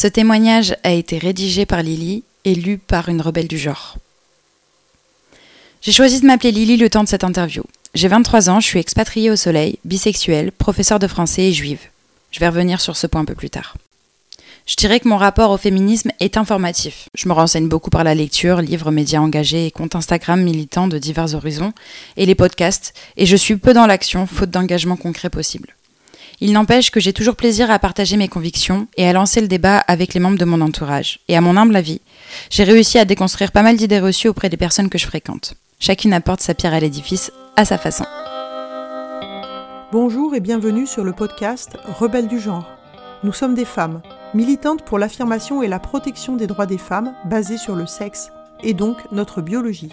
Ce témoignage a été rédigé par Lily et lu par une rebelle du genre. J'ai choisi de m'appeler Lily le temps de cette interview. J'ai 23 ans, je suis expatriée au soleil, bisexuelle, professeure de français et juive. Je vais revenir sur ce point un peu plus tard. Je dirais que mon rapport au féminisme est informatif. Je me renseigne beaucoup par la lecture, livres, médias engagés et comptes Instagram militants de divers horizons, et les podcasts, et je suis peu dans l'action, faute d'engagement concret possible. Il n'empêche que j'ai toujours plaisir à partager mes convictions et à lancer le débat avec les membres de mon entourage. Et à mon humble avis, j'ai réussi à déconstruire pas mal d'idées reçues auprès des personnes que je fréquente. Chacune apporte sa pierre à l'édifice à sa façon. Bonjour et bienvenue sur le podcast Rebelles du genre. Nous sommes des femmes, militantes pour l'affirmation et la protection des droits des femmes basés sur le sexe, et donc notre biologie.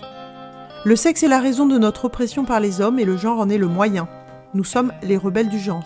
Le sexe est la raison de notre oppression par les hommes et le genre en est le moyen. Nous sommes les rebelles du genre.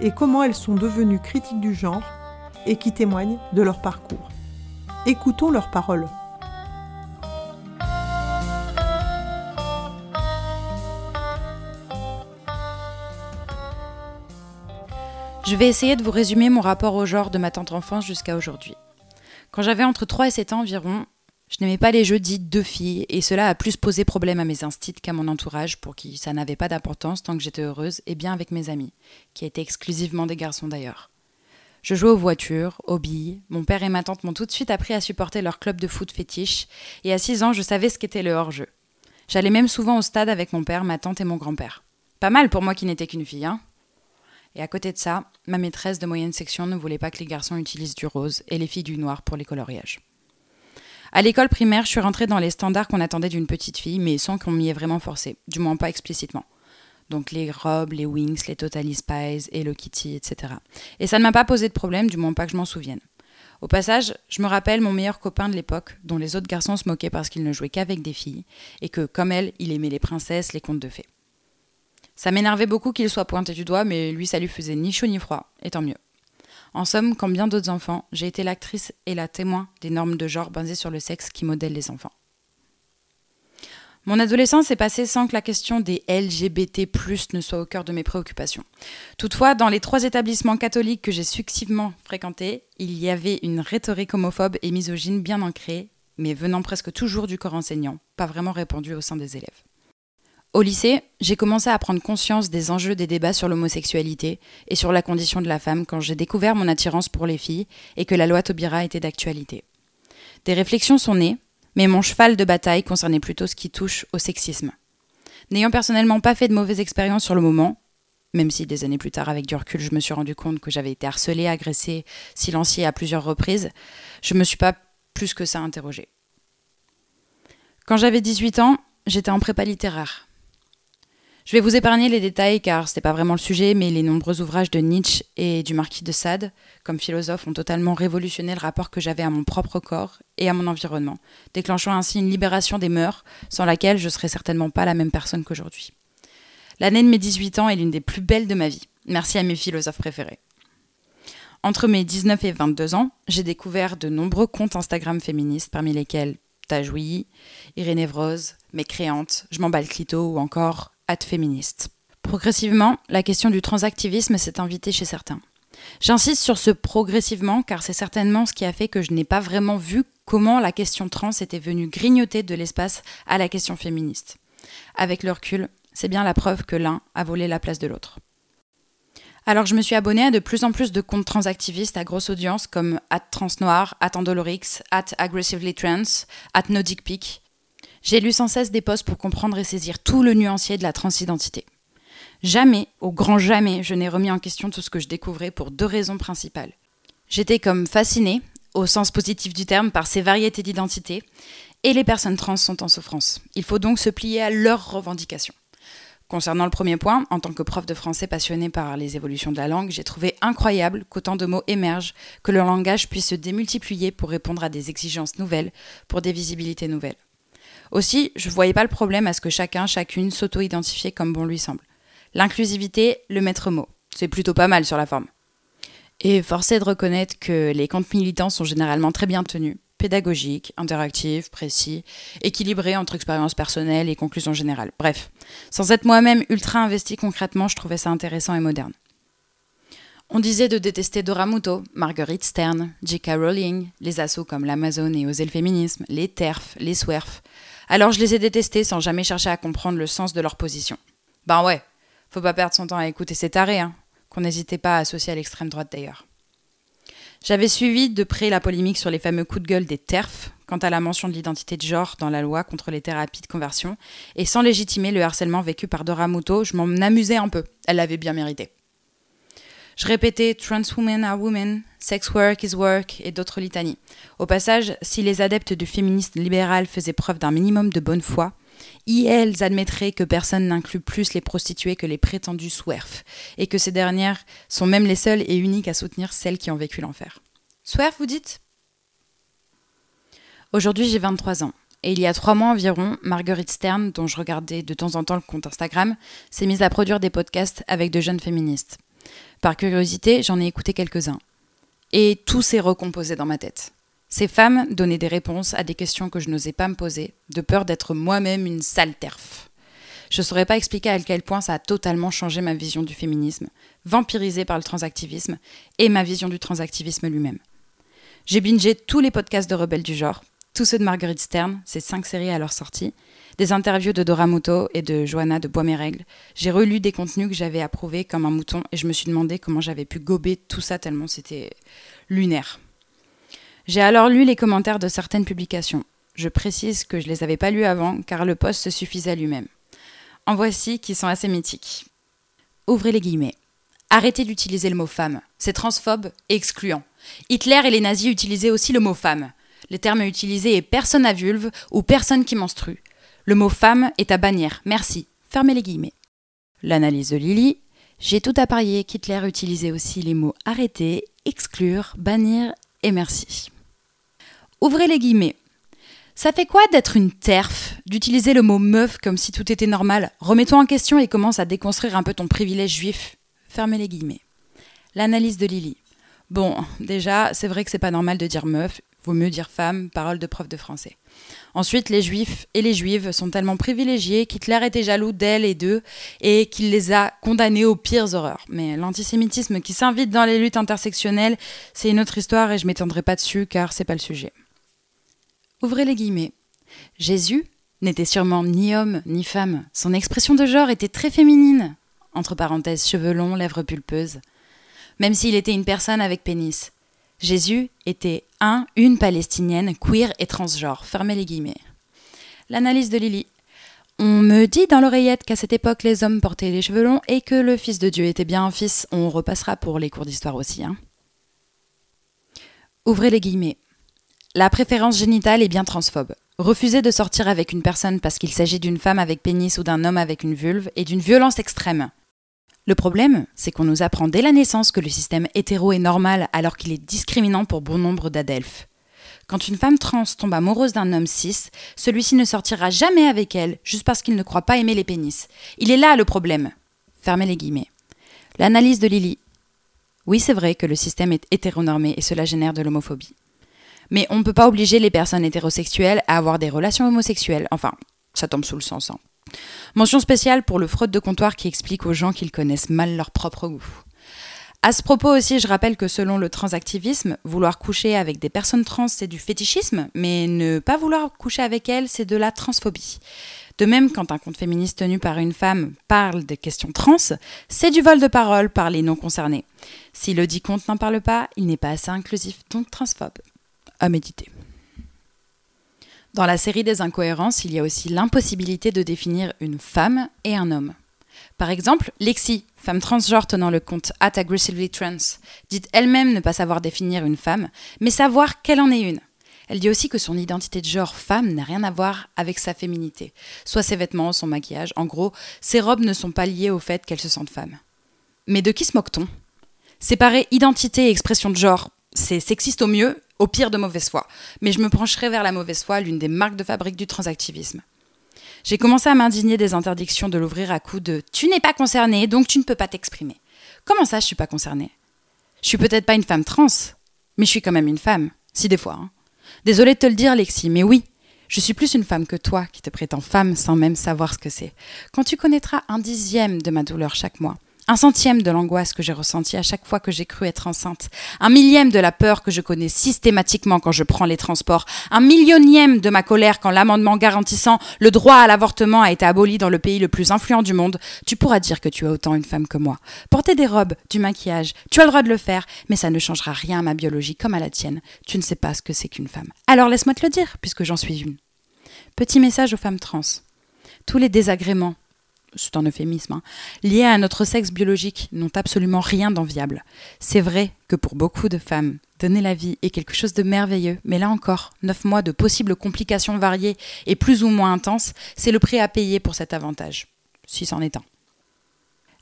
et comment elles sont devenues critiques du genre et qui témoignent de leur parcours. Écoutons leurs paroles. Je vais essayer de vous résumer mon rapport au genre de ma tante enfance jusqu'à aujourd'hui. Quand j'avais entre 3 et 7 ans environ, je n'aimais pas les jeux dits de filles, et cela a plus posé problème à mes instits qu'à mon entourage, pour qui ça n'avait pas d'importance tant que j'étais heureuse et bien avec mes amis, qui étaient exclusivement des garçons d'ailleurs. Je jouais aux voitures, aux billes, mon père et ma tante m'ont tout de suite appris à supporter leur club de foot fétiche, et à 6 ans je savais ce qu'était le hors-jeu. J'allais même souvent au stade avec mon père, ma tante et mon grand-père. Pas mal pour moi qui n'étais qu'une fille, hein Et à côté de ça, ma maîtresse de moyenne section ne voulait pas que les garçons utilisent du rose et les filles du noir pour les coloriages. À l'école primaire, je suis rentrée dans les standards qu'on attendait d'une petite fille, mais sans qu'on m'y ait vraiment forcé, du moins pas explicitement. Donc les robes, les wings, les Totally Spies, Hello Kitty, etc. Et ça ne m'a pas posé de problème, du moins pas que je m'en souvienne. Au passage, je me rappelle mon meilleur copain de l'époque, dont les autres garçons se moquaient parce qu'il ne jouait qu'avec des filles, et que, comme elle, il aimait les princesses, les contes de fées. Ça m'énervait beaucoup qu'il soit pointé du doigt, mais lui, ça lui faisait ni chaud ni froid, et tant mieux. En somme, comme bien d'autres enfants, j'ai été l'actrice et la témoin des normes de genre basées sur le sexe qui modèlent les enfants. Mon adolescence est passée sans que la question des LGBT+ ne soit au cœur de mes préoccupations. Toutefois, dans les trois établissements catholiques que j'ai successivement fréquentés, il y avait une rhétorique homophobe et misogyne bien ancrée, mais venant presque toujours du corps enseignant, pas vraiment répandue au sein des élèves. Au lycée, j'ai commencé à prendre conscience des enjeux des débats sur l'homosexualité et sur la condition de la femme quand j'ai découvert mon attirance pour les filles et que la loi Taubira était d'actualité. Des réflexions sont nées, mais mon cheval de bataille concernait plutôt ce qui touche au sexisme. N'ayant personnellement pas fait de mauvaises expériences sur le moment, même si des années plus tard, avec du recul, je me suis rendu compte que j'avais été harcelée, agressée, silenciée à plusieurs reprises, je ne me suis pas plus que ça interrogée. Quand j'avais 18 ans, j'étais en prépa littéraire. Je vais vous épargner les détails car ce n'est pas vraiment le sujet, mais les nombreux ouvrages de Nietzsche et du marquis de Sade, comme philosophe, ont totalement révolutionné le rapport que j'avais à mon propre corps et à mon environnement, déclenchant ainsi une libération des mœurs sans laquelle je serais certainement pas la même personne qu'aujourd'hui. L'année de mes 18 ans est l'une des plus belles de ma vie. Merci à mes philosophes préférés. Entre mes 19 et 22 ans, j'ai découvert de nombreux comptes Instagram féministes, parmi lesquels Tajoui, Irénée Vrose, Mécréante, Je m'en bats le clito ou encore féministe. Progressivement, la question du transactivisme s'est invitée chez certains. J'insiste sur ce progressivement car c'est certainement ce qui a fait que je n'ai pas vraiment vu comment la question trans était venue grignoter de l'espace à la question féministe. Avec le recul, c'est bien la preuve que l'un a volé la place de l'autre. Alors je me suis abonnée à de plus en plus de comptes transactivistes à grosse audience comme at transnoir, at andolorix, at aggressively trans, at peak, j'ai lu sans cesse des posts pour comprendre et saisir tout le nuancier de la transidentité. Jamais, au grand jamais, je n'ai remis en question tout ce que je découvrais pour deux raisons principales. J'étais comme fascinée, au sens positif du terme, par ces variétés d'identité, et les personnes trans sont en souffrance. Il faut donc se plier à leurs revendications. Concernant le premier point, en tant que prof de français passionné par les évolutions de la langue, j'ai trouvé incroyable qu'autant de mots émergent, que le langage puisse se démultiplier pour répondre à des exigences nouvelles, pour des visibilités nouvelles. Aussi, je ne voyais pas le problème à ce que chacun, chacune s'auto-identifiait comme bon lui semble. L'inclusivité, le maître mot. C'est plutôt pas mal sur la forme. Et force est de reconnaître que les comptes militants sont généralement très bien tenus, pédagogiques, interactifs, précis, équilibrés entre expérience personnelle et conclusions générales. Bref, sans être moi-même ultra investi concrètement, je trouvais ça intéressant et moderne. On disait de détester Dora Muto, Marguerite Stern, J.K. Rowling, les assauts comme l'Amazon et Oser féminisme, les TERF, les SWERF. Alors je les ai détestés sans jamais chercher à comprendre le sens de leur position. Ben ouais, faut pas perdre son temps à écouter ces tarés, hein, qu'on n'hésitait pas à associer à l'extrême droite d'ailleurs. J'avais suivi de près la polémique sur les fameux coups de gueule des TERF quant à la mention de l'identité de genre dans la loi contre les thérapies de conversion, et sans légitimer le harcèlement vécu par Dora Muto, je m'en amusais un peu. Elle l'avait bien mérité. Je répétais Trans women are women, sex work is work et d'autres litanies. Au passage, si les adeptes du féminisme libéral faisaient preuve d'un minimum de bonne foi, elles admettraient que personne n'inclut plus les prostituées que les prétendus swerf, et que ces dernières sont même les seules et uniques à soutenir celles qui ont vécu l'enfer. Swerf, vous dites? Aujourd'hui, j'ai 23 ans. Et il y a trois mois environ, Marguerite Stern, dont je regardais de temps en temps le compte Instagram, s'est mise à produire des podcasts avec de jeunes féministes. Par curiosité, j'en ai écouté quelques-uns. Et tout s'est recomposé dans ma tête. Ces femmes donnaient des réponses à des questions que je n'osais pas me poser, de peur d'être moi-même une sale terf. Je ne saurais pas expliquer à quel point ça a totalement changé ma vision du féminisme, vampirisée par le transactivisme, et ma vision du transactivisme lui-même. J'ai bingé tous les podcasts de rebelles du genre, tous ceux de Marguerite Stern, ces cinq séries à leur sortie, des interviews de Dora Muto et de Johanna de Bois-Mes-Règles. J'ai relu des contenus que j'avais approuvés comme un mouton et je me suis demandé comment j'avais pu gober tout ça tellement c'était lunaire. J'ai alors lu les commentaires de certaines publications. Je précise que je les avais pas lus avant car le post se suffisait à lui-même. En voici qui sont assez mythiques. Ouvrez les guillemets. Arrêtez d'utiliser le mot femme. C'est transphobe et excluant. Hitler et les nazis utilisaient aussi le mot femme. Les termes utilisés est personne à vulve ou personne qui menstrue. Le mot femme est à bannir. Merci. Fermez les guillemets. L'analyse de Lily. J'ai tout à parier qu'Hitler utilisait aussi les mots arrêter, exclure, bannir et merci. Ouvrez les guillemets. Ça fait quoi d'être une terf, d'utiliser le mot meuf comme si tout était normal? Remets-toi en question et commence à déconstruire un peu ton privilège juif. Fermez les guillemets. L'analyse de Lily. Bon, déjà, c'est vrai que c'est pas normal de dire meuf, vaut mieux dire femme, parole de prof de français. Ensuite, les juifs et les juives sont tellement privilégiés qu'Hitler était jaloux d'elles et d'eux et qu'il les a condamnés aux pires horreurs. Mais l'antisémitisme qui s'invite dans les luttes intersectionnelles, c'est une autre histoire et je m'étendrai pas dessus car c'est pas le sujet. Ouvrez les guillemets. Jésus n'était sûrement ni homme ni femme. Son expression de genre était très féminine. Entre parenthèses, cheveux longs, lèvres pulpeuses. Même s'il était une personne avec pénis. Jésus était un, une palestinienne, queer et transgenre. Fermez les guillemets. L'analyse de Lily. On me dit dans l'oreillette qu'à cette époque les hommes portaient les cheveux longs et que le Fils de Dieu était bien un fils. On repassera pour les cours d'histoire aussi. Hein. Ouvrez les guillemets. La préférence génitale est bien transphobe. Refuser de sortir avec une personne parce qu'il s'agit d'une femme avec pénis ou d'un homme avec une vulve est d'une violence extrême. Le problème, c'est qu'on nous apprend dès la naissance que le système hétéro est normal alors qu'il est discriminant pour bon nombre d'adelphes. Quand une femme trans tombe amoureuse d'un homme cis, celui-ci ne sortira jamais avec elle juste parce qu'il ne croit pas aimer les pénis. Il est là le problème. Fermez les guillemets. L'analyse de Lily. Oui, c'est vrai que le système est hétéronormé et cela génère de l'homophobie. Mais on ne peut pas obliger les personnes hétérosexuelles à avoir des relations homosexuelles. Enfin, ça tombe sous le sens. Hein. Mention spéciale pour le fraude de comptoir qui explique aux gens qu'ils connaissent mal leur propre goût. À ce propos aussi, je rappelle que selon le transactivisme, vouloir coucher avec des personnes trans, c'est du fétichisme, mais ne pas vouloir coucher avec elles, c'est de la transphobie. De même, quand un compte féministe tenu par une femme parle des questions trans, c'est du vol de parole par les non concernés. Si le dit compte n'en parle pas, il n'est pas assez inclusif, donc transphobe à méditer. Dans la série des incohérences, il y a aussi l'impossibilité de définir une femme et un homme. Par exemple, Lexi, femme transgenre tenant le compte At Aggressively Trans, dit elle-même ne pas savoir définir une femme, mais savoir qu'elle en est une. Elle dit aussi que son identité de genre femme n'a rien à voir avec sa féminité, soit ses vêtements, son maquillage, en gros, ses robes ne sont pas liées au fait qu'elle se sente femme. Mais de qui se moque-t-on? Séparer identité et expression de genre, c'est sexiste au mieux, au pire de mauvaise foi. Mais je me pencherai vers la mauvaise foi, l'une des marques de fabrique du transactivisme. J'ai commencé à m'indigner des interdictions de l'ouvrir à coups de Tu n'es pas concerné, donc tu ne peux pas t'exprimer. Comment ça, je suis pas concernée? Je suis peut-être pas une femme trans, mais je suis quand même une femme, si des fois. Hein. Désolée de te le dire, Lexi, mais oui, je suis plus une femme que toi qui te prétends femme sans même savoir ce que c'est. Quand tu connaîtras un dixième de ma douleur chaque mois, un centième de l'angoisse que j'ai ressentie à chaque fois que j'ai cru être enceinte, un millième de la peur que je connais systématiquement quand je prends les transports, un millionième de ma colère quand l'amendement garantissant le droit à l'avortement a été aboli dans le pays le plus influent du monde, tu pourras dire que tu es autant une femme que moi. Porter des robes, du maquillage, tu as le droit de le faire, mais ça ne changera rien à ma biologie comme à la tienne. Tu ne sais pas ce que c'est qu'une femme. Alors laisse-moi te le dire, puisque j'en suis une. Petit message aux femmes trans. Tous les désagréments, c'est un euphémisme, hein, liés à notre sexe biologique n'ont absolument rien d'enviable. C'est vrai que pour beaucoup de femmes, donner la vie est quelque chose de merveilleux, mais là encore, neuf mois de possibles complications variées et plus ou moins intenses, c'est le prix à payer pour cet avantage, si c'en est un.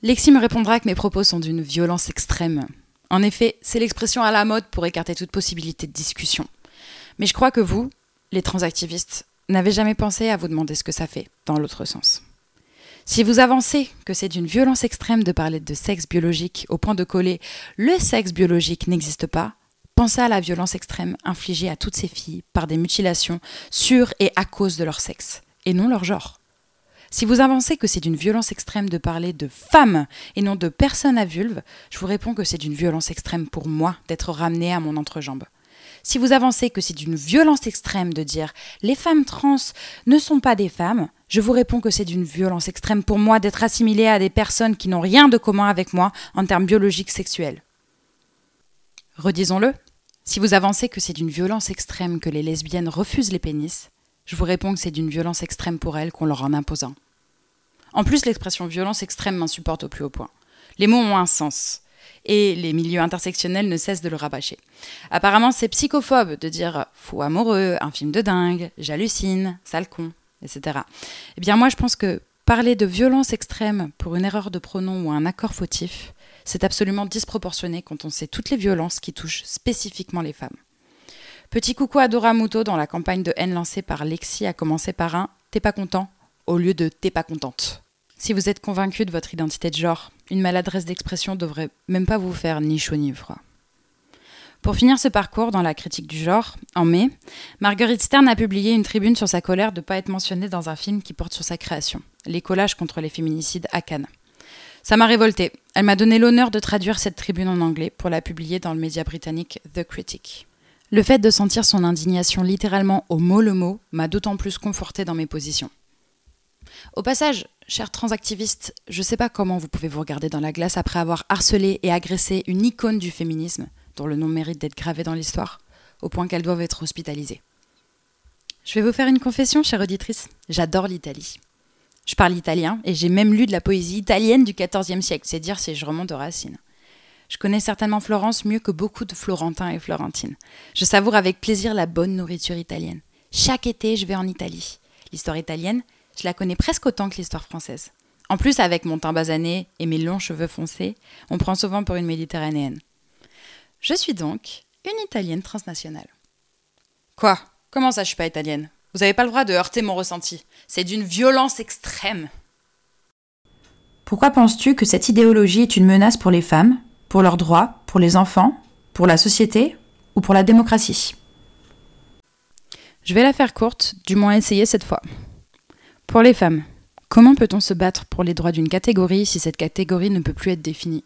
Lexi me répondra que mes propos sont d'une violence extrême. En effet, c'est l'expression à la mode pour écarter toute possibilité de discussion. Mais je crois que vous, les transactivistes, n'avez jamais pensé à vous demander ce que ça fait, dans l'autre sens. Si vous avancez que c'est d'une violence extrême de parler de sexe biologique au point de coller le sexe biologique n'existe pas, pensez à la violence extrême infligée à toutes ces filles par des mutilations sur et à cause de leur sexe, et non leur genre. Si vous avancez que c'est d'une violence extrême de parler de femmes et non de personnes à vulve, je vous réponds que c'est d'une violence extrême pour moi d'être ramenée à mon entrejambe. Si vous avancez que c'est d'une violence extrême de dire les femmes trans ne sont pas des femmes, je vous réponds que c'est d'une violence extrême pour moi d'être assimilée à des personnes qui n'ont rien de commun avec moi en termes biologiques sexuels. Redisons-le, si vous avancez que c'est d'une violence extrême que les lesbiennes refusent les pénis, je vous réponds que c'est d'une violence extrême pour elles qu'on leur en impose. En plus, l'expression violence extrême m'insupporte au plus haut point. Les mots ont un sens et les milieux intersectionnels ne cessent de le rabâcher. Apparemment, c'est psychophobe de dire fou amoureux, un film de dingue, j'hallucine, sale con, etc. Eh bien, moi, je pense que parler de violence extrême pour une erreur de pronom ou un accord fautif, c'est absolument disproportionné quand on sait toutes les violences qui touchent spécifiquement les femmes. Petit coucou à Dora Muto dans la campagne de haine lancée par Lexi a commencé par un T'es pas content au lieu de T'es pas contente. Si vous êtes convaincu de votre identité de genre, une maladresse d'expression devrait même pas vous faire ni chaud ni froid. Pour finir ce parcours dans la critique du genre, en mai, Marguerite Stern a publié une tribune sur sa colère de ne pas être mentionnée dans un film qui porte sur sa création, Les collages contre les féminicides à Cannes. Ça m'a révoltée. Elle m'a donné l'honneur de traduire cette tribune en anglais pour la publier dans le média britannique The Critic. Le fait de sentir son indignation littéralement au mot le mot m'a d'autant plus confortée dans mes positions. Au passage, chers transactivistes, je ne sais pas comment vous pouvez vous regarder dans la glace après avoir harcelé et agressé une icône du féminisme, dont le nom mérite d'être gravé dans l'histoire, au point qu'elle doive être hospitalisée. Je vais vous faire une confession, chère auditrice. J'adore l'Italie. Je parle italien et j'ai même lu de la poésie italienne du XIVe siècle, c'est dire si je remonte aux racines. Je connais certainement Florence mieux que beaucoup de Florentins et Florentines. Je savoure avec plaisir la bonne nourriture italienne. Chaque été, je vais en Italie. L'histoire italienne, je la connais presque autant que l'histoire française. En plus, avec mon teint basané et mes longs cheveux foncés, on prend souvent pour une méditerranéenne. Je suis donc une italienne transnationale. Quoi? Comment ça, je suis pas italienne? Vous n'avez pas le droit de heurter mon ressenti. C'est d'une violence extrême. Pourquoi penses-tu que cette idéologie est une menace pour les femmes, pour leurs droits, pour les enfants, pour la société ou pour la démocratie? Je vais la faire courte, du moins essayer cette fois. Pour les femmes, comment peut-on se battre pour les droits d'une catégorie si cette catégorie ne peut plus être définie?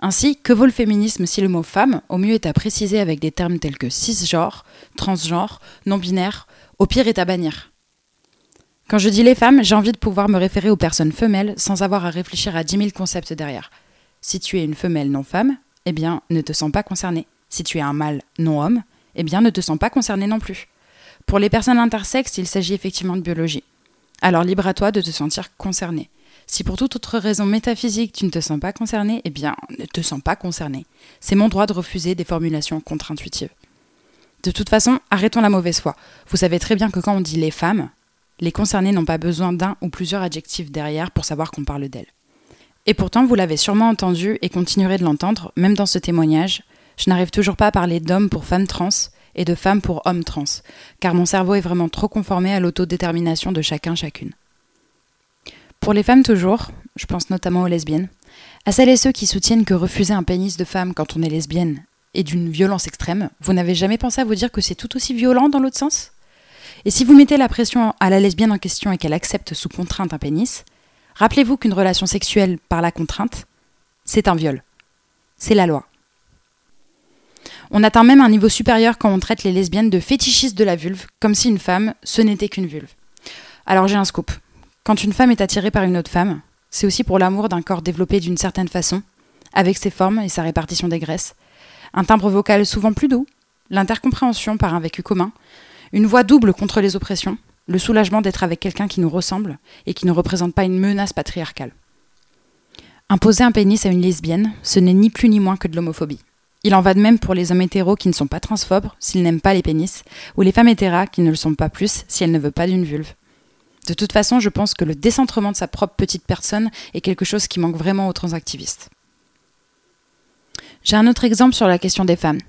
Ainsi, que vaut le féminisme si le mot femme, au mieux, est à préciser avec des termes tels que cisgenre, transgenre, non-binaire, au pire est à bannir Quand je dis les femmes, j'ai envie de pouvoir me référer aux personnes femelles sans avoir à réfléchir à dix mille concepts derrière. Si tu es une femelle non-femme, eh bien, ne te sens pas concerné. Si tu es un mâle non-homme, eh bien, ne te sens pas concerné non plus. Pour les personnes intersexes, il s'agit effectivement de biologie. Alors libre à toi de te sentir concerné. Si pour toute autre raison métaphysique tu ne te sens pas concerné, eh bien ne te sens pas concerné. C'est mon droit de refuser des formulations contre-intuitives. De toute façon, arrêtons la mauvaise foi. Vous savez très bien que quand on dit les femmes, les concernés n'ont pas besoin d'un ou plusieurs adjectifs derrière pour savoir qu'on parle d'elles. Et pourtant, vous l'avez sûrement entendu et continuerez de l'entendre, même dans ce témoignage, je n'arrive toujours pas à parler d'hommes pour femmes trans et de femmes pour hommes trans, car mon cerveau est vraiment trop conformé à l'autodétermination de chacun chacune. Pour les femmes toujours, je pense notamment aux lesbiennes, à celles et ceux qui soutiennent que refuser un pénis de femme quand on est lesbienne est d'une violence extrême, vous n'avez jamais pensé à vous dire que c'est tout aussi violent dans l'autre sens? Et si vous mettez la pression à la lesbienne en question et qu'elle accepte sous contrainte un pénis, rappelez-vous qu'une relation sexuelle par la contrainte, c'est un viol. C'est la loi. On atteint même un niveau supérieur quand on traite les lesbiennes de fétichistes de la vulve, comme si une femme, ce n'était qu'une vulve. Alors j'ai un scoop. Quand une femme est attirée par une autre femme, c'est aussi pour l'amour d'un corps développé d'une certaine façon, avec ses formes et sa répartition des graisses, un timbre vocal souvent plus doux, l'intercompréhension par un vécu commun, une voix double contre les oppressions, le soulagement d'être avec quelqu'un qui nous ressemble et qui ne représente pas une menace patriarcale. Imposer un pénis à une lesbienne, ce n'est ni plus ni moins que de l'homophobie. Il en va de même pour les hommes hétéros qui ne sont pas transphobes s'ils n'aiment pas les pénis, ou les femmes hétéras qui ne le sont pas plus si elles ne veulent pas d'une vulve. De toute façon, je pense que le décentrement de sa propre petite personne est quelque chose qui manque vraiment aux transactivistes. J'ai un autre exemple sur la question des femmes.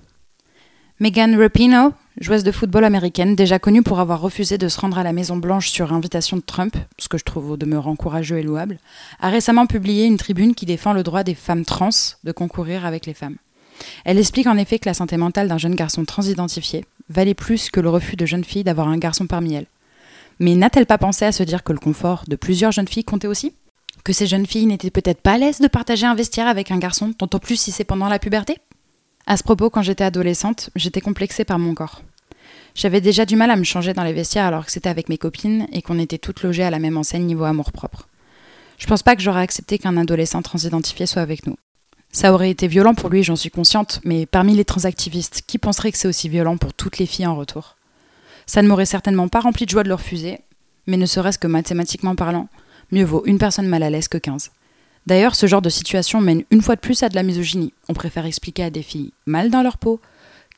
Megan Rapinoe, joueuse de football américaine, déjà connue pour avoir refusé de se rendre à la Maison Blanche sur invitation de Trump, ce que je trouve au demeurant courageux et louable, a récemment publié une tribune qui défend le droit des femmes trans de concourir avec les femmes. Elle explique en effet que la santé mentale d'un jeune garçon transidentifié valait plus que le refus de jeunes filles d'avoir un garçon parmi elles. Mais n'a-t-elle pas pensé à se dire que le confort de plusieurs jeunes filles comptait aussi? Que ces jeunes filles n'étaient peut-être pas à l'aise de partager un vestiaire avec un garçon, tant en plus si c'est pendant la puberté? À ce propos, quand j'étais adolescente, j'étais complexée par mon corps. J'avais déjà du mal à me changer dans les vestiaires alors que c'était avec mes copines et qu'on était toutes logées à la même enseigne niveau amour-propre. Je pense pas que j'aurais accepté qu'un adolescent transidentifié soit avec nous. Ça aurait été violent pour lui, j'en suis consciente, mais parmi les transactivistes, qui penserait que c'est aussi violent pour toutes les filles en retour? Ça ne m'aurait certainement pas rempli de joie de le refuser, mais ne serait-ce que mathématiquement parlant, mieux vaut une personne mal à l'aise que 15. D'ailleurs, ce genre de situation mène une fois de plus à de la misogynie. On préfère expliquer à des filles mal dans leur peau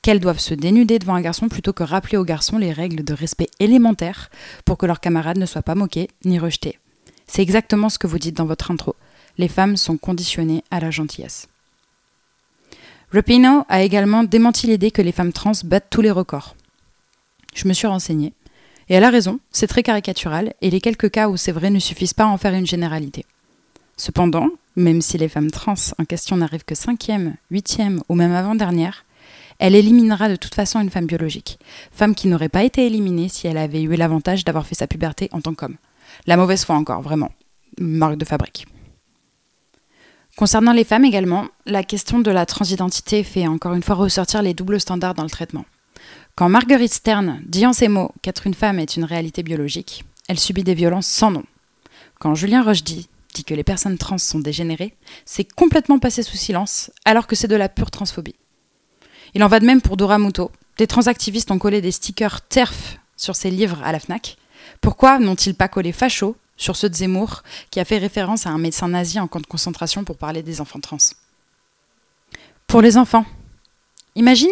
qu'elles doivent se dénuder devant un garçon plutôt que rappeler aux garçons les règles de respect élémentaires pour que leurs camarades ne soient pas moqués ni rejetés. C'est exactement ce que vous dites dans votre intro les femmes sont conditionnées à la gentillesse. Rapino a également démenti l'idée que les femmes trans battent tous les records. Je me suis renseignée, et elle a raison, c'est très caricatural, et les quelques cas où c'est vrai ne suffisent pas à en faire une généralité. Cependant, même si les femmes trans en question n'arrivent que cinquième, huitième ou même avant-dernière, elle éliminera de toute façon une femme biologique, femme qui n'aurait pas été éliminée si elle avait eu l'avantage d'avoir fait sa puberté en tant qu'homme. La mauvaise foi encore, vraiment. Marque de fabrique. Concernant les femmes également, la question de la transidentité fait encore une fois ressortir les doubles standards dans le traitement. Quand Marguerite Stern dit en ces mots qu'être une femme est une réalité biologique, elle subit des violences sans nom. Quand Julien Rochdy dit que les personnes trans sont dégénérées, c'est complètement passé sous silence, alors que c'est de la pure transphobie. Il en va de même pour Dora Muto. Des transactivistes ont collé des stickers TERF sur ses livres à la FNAC. Pourquoi n'ont-ils pas collé facho sur ceux de Zemmour, qui a fait référence à un médecin nazi en camp de concentration pour parler des enfants trans? Pour les enfants, imagine,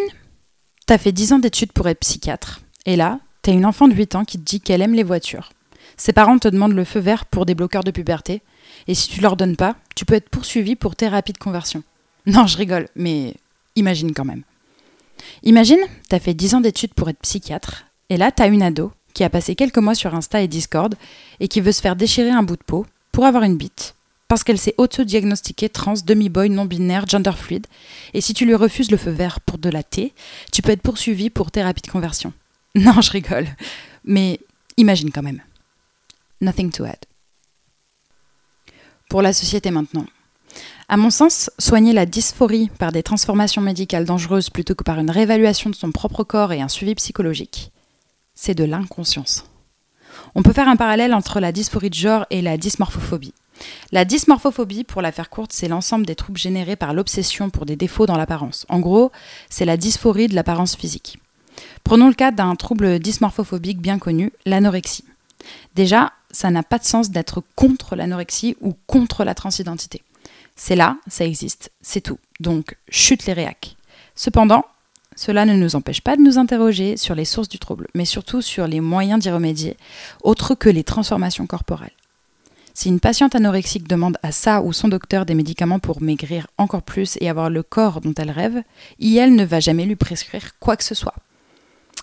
t'as fait 10 ans d'études pour être psychiatre, et là, t'as une enfant de 8 ans qui te dit qu'elle aime les voitures. Ses parents te demandent le feu vert pour des bloqueurs de puberté, et si tu leur donnes pas, tu peux être poursuivi pour thérapie de conversion. Non, je rigole, mais imagine quand même. Imagine, t'as fait 10 ans d'études pour être psychiatre, et là, t'as une ado qui a passé quelques mois sur Insta et Discord et qui veut se faire déchirer un bout de peau pour avoir une bite parce qu'elle s'est auto-diagnostiquée trans, demi-boy, non-binaire, gender fluid. Et si tu lui refuses le feu vert pour de la thé, tu peux être poursuivi pour thérapie de conversion. Non, je rigole. Mais imagine quand même. Nothing to add. Pour la société maintenant. À mon sens, soigner la dysphorie par des transformations médicales dangereuses plutôt que par une réévaluation de son propre corps et un suivi psychologique, c'est de l'inconscience. On peut faire un parallèle entre la dysphorie de genre et la dysmorphophobie. La dysmorphophobie, pour la faire courte, c'est l'ensemble des troubles générés par l'obsession pour des défauts dans l'apparence. En gros, c'est la dysphorie de l'apparence physique. Prenons le cas d'un trouble dysmorphophobique bien connu, l'anorexie. Déjà, ça n'a pas de sens d'être contre l'anorexie ou contre la transidentité. C'est là, ça existe, c'est tout. Donc, chute les réacs. Cependant, cela ne nous empêche pas de nous interroger sur les sources du trouble, mais surtout sur les moyens d'y remédier, autres que les transformations corporelles. Si une patiente anorexique demande à sa ou son docteur des médicaments pour maigrir encore plus et avoir le corps dont elle rêve, IEL ne va jamais lui prescrire quoi que ce soit.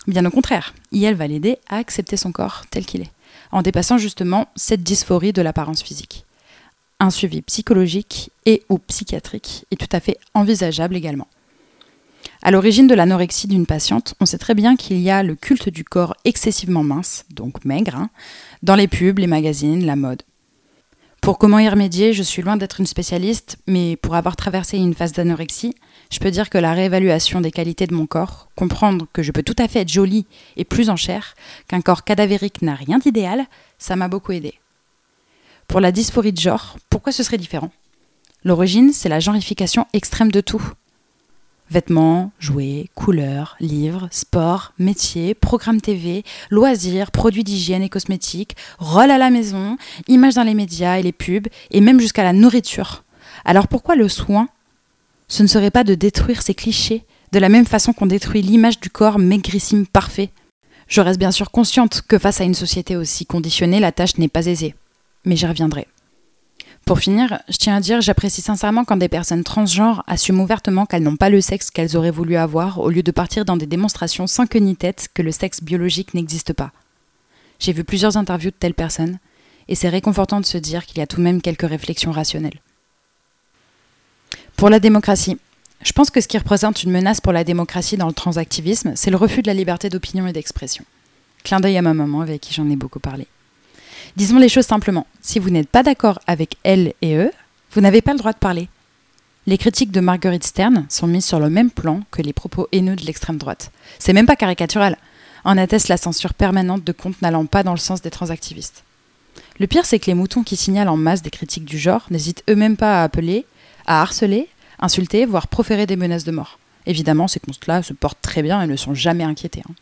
Bien au contraire, IEL va l'aider à accepter son corps tel qu'il est, en dépassant justement cette dysphorie de l'apparence physique. Un suivi psychologique et ou psychiatrique est tout à fait envisageable également. À l'origine de l'anorexie d'une patiente, on sait très bien qu'il y a le culte du corps excessivement mince, donc maigre, hein, dans les pubs, les magazines, la mode. Pour comment y remédier, je suis loin d'être une spécialiste, mais pour avoir traversé une phase d'anorexie, je peux dire que la réévaluation des qualités de mon corps, comprendre que je peux tout à fait être jolie et plus en chair, qu'un corps cadavérique n'a rien d'idéal, ça m'a beaucoup aidé. Pour la dysphorie de genre, pourquoi ce serait différent? L'origine, c'est la genrification extrême de tout. Vêtements, jouets, couleurs, livres, sport, métiers, programmes TV, loisirs, produits d'hygiène et cosmétiques, rôles à la maison, images dans les médias et les pubs, et même jusqu'à la nourriture. Alors pourquoi le soin? Ce ne serait pas de détruire ces clichés, de la même façon qu'on détruit l'image du corps maigrissime parfait. Je reste bien sûr consciente que face à une société aussi conditionnée, la tâche n'est pas aisée. Mais j'y reviendrai. Pour finir, je tiens à dire, j'apprécie sincèrement quand des personnes transgenres assument ouvertement qu'elles n'ont pas le sexe qu'elles auraient voulu avoir, au lieu de partir dans des démonstrations sans queue ni tête que le sexe biologique n'existe pas. J'ai vu plusieurs interviews de telles personnes, et c'est réconfortant de se dire qu'il y a tout de même quelques réflexions rationnelles. Pour la démocratie, je pense que ce qui représente une menace pour la démocratie dans le transactivisme, c'est le refus de la liberté d'opinion et d'expression. Clin d'œil à ma maman avec qui j'en ai beaucoup parlé. Disons les choses simplement. Si vous n'êtes pas d'accord avec elle et eux, vous n'avez pas le droit de parler. Les critiques de Marguerite Stern sont mises sur le même plan que les propos haineux de l'extrême droite. C'est même pas caricatural. En atteste la censure permanente de comptes n'allant pas dans le sens des transactivistes. Le pire, c'est que les moutons qui signalent en masse des critiques du genre n'hésitent eux-mêmes pas à appeler, à harceler, insulter, voire proférer des menaces de mort. Évidemment, ces comptes-là se portent très bien et ne sont jamais inquiétés. Hein.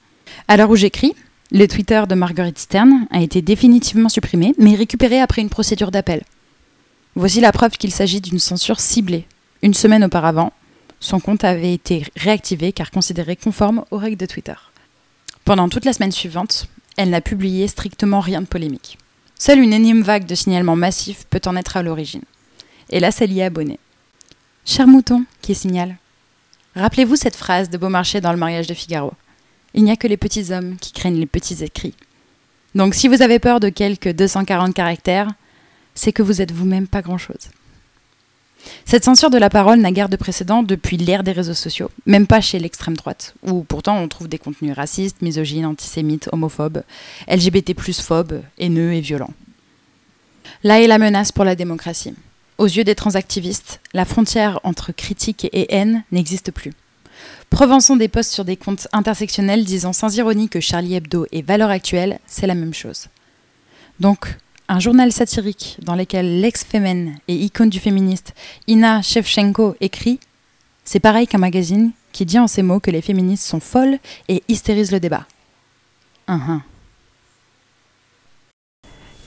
À l'heure où j'écris, le Twitter de Marguerite Stern a été définitivement supprimé, mais récupéré après une procédure d'appel. Voici la preuve qu'il s'agit d'une censure ciblée. Une semaine auparavant, son compte avait été réactivé car considéré conforme aux règles de Twitter. Pendant toute la semaine suivante, elle n'a publié strictement rien de polémique. Seule une énième vague de signalements massifs peut en être à l'origine. Et là, c'est lié abonné. Cher mouton, qui signale. Rappelez-vous cette phrase de Beaumarchais dans le mariage de Figaro. Il n'y a que les petits hommes qui craignent les petits écrits. Donc si vous avez peur de quelques 240 caractères, c'est que vous êtes vous-même pas grand-chose. Cette censure de la parole n'a guère de précédent depuis l'ère des réseaux sociaux, même pas chez l'extrême droite, où pourtant on trouve des contenus racistes, misogynes, antisémites, homophobes, LGBT phobes, haineux et violents. Là est la menace pour la démocratie. Aux yeux des transactivistes, la frontière entre critique et haine n'existe plus. Provençons des posts sur des comptes intersectionnels disant sans ironie que Charlie Hebdo est valeur actuelle, c'est la même chose. Donc, un journal satirique dans lequel l'ex-fémène et icône du féministe Ina Shevchenko écrit C'est pareil qu'un magazine qui dit en ces mots que les féministes sont folles et hystérise le débat.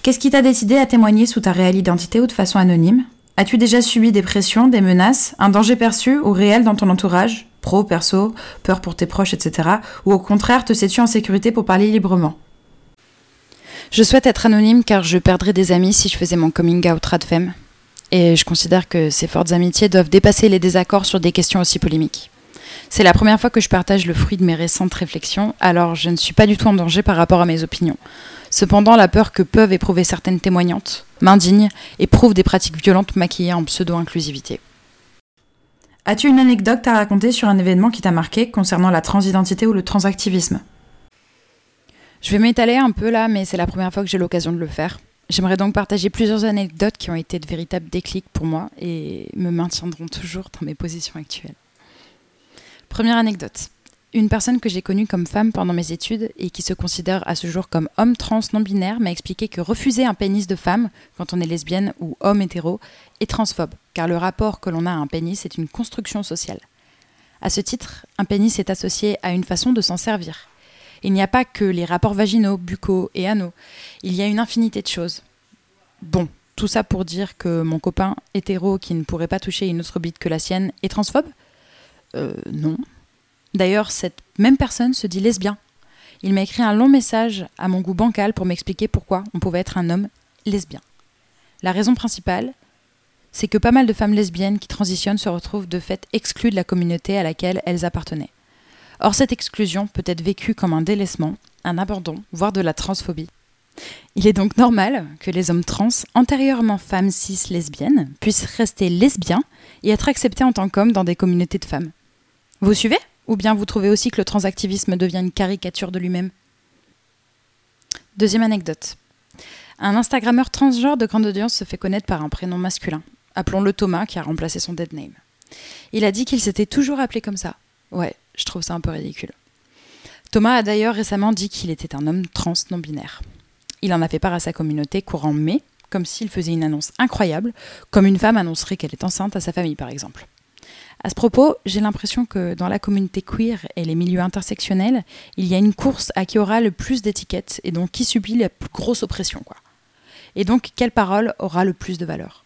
Qu'est-ce qui t'a décidé à témoigner sous ta réelle identité ou de façon anonyme? As-tu déjà subi des pressions, des menaces, un danger perçu ou réel dans ton entourage? Pro, perso, peur pour tes proches, etc. Ou au contraire, te sais-tu en sécurité pour parler librement? Je souhaite être anonyme car je perdrais des amis si je faisais mon coming out femme. Et je considère que ces fortes amitiés doivent dépasser les désaccords sur des questions aussi polémiques. C'est la première fois que je partage le fruit de mes récentes réflexions, alors je ne suis pas du tout en danger par rapport à mes opinions. Cependant, la peur que peuvent éprouver certaines témoignantes m'indigne et prouve des pratiques violentes maquillées en pseudo-inclusivité. As-tu une anecdote à raconter sur un événement qui t'a marqué concernant la transidentité ou le transactivisme? Je vais m'étaler un peu là, mais c'est la première fois que j'ai l'occasion de le faire. J'aimerais donc partager plusieurs anecdotes qui ont été de véritables déclics pour moi et me maintiendront toujours dans mes positions actuelles. Première anecdote une personne que j'ai connue comme femme pendant mes études et qui se considère à ce jour comme homme trans non binaire m'a expliqué que refuser un pénis de femme quand on est lesbienne ou homme hétéro est transphobe, car le rapport que l'on a à un pénis est une construction sociale. À ce titre, un pénis est associé à une façon de s'en servir. Il n'y a pas que les rapports vaginaux, buccaux et anaux, il y a une infinité de choses. Bon, tout ça pour dire que mon copain hétéro qui ne pourrait pas toucher une autre bite que la sienne est transphobe? Euh, non. D'ailleurs, cette même personne se dit lesbien. Il m'a écrit un long message à mon goût bancal pour m'expliquer pourquoi on pouvait être un homme lesbien. La raison principale, c'est que pas mal de femmes lesbiennes qui transitionnent se retrouvent de fait exclues de la communauté à laquelle elles appartenaient. Or, cette exclusion peut être vécue comme un délaissement, un abandon, voire de la transphobie. Il est donc normal que les hommes trans, antérieurement femmes cis lesbiennes, puissent rester lesbiens et être acceptés en tant qu'hommes dans des communautés de femmes. Vous suivez? Ou bien vous trouvez aussi que le transactivisme devient une caricature de lui-même Deuxième anecdote. Un Instagrammeur transgenre de grande audience se fait connaître par un prénom masculin. Appelons-le Thomas, qui a remplacé son dead name. Il a dit qu'il s'était toujours appelé comme ça. Ouais, je trouve ça un peu ridicule. Thomas a d'ailleurs récemment dit qu'il était un homme trans non-binaire. Il en a fait part à sa communauté courant mai, comme s'il faisait une annonce incroyable, comme une femme annoncerait qu'elle est enceinte à sa famille par exemple. À ce propos, j'ai l'impression que dans la communauté queer et les milieux intersectionnels, il y a une course à qui aura le plus d'étiquettes et donc qui subit la plus grosse oppression. Quoi. Et donc, quelle parole aura le plus de valeur?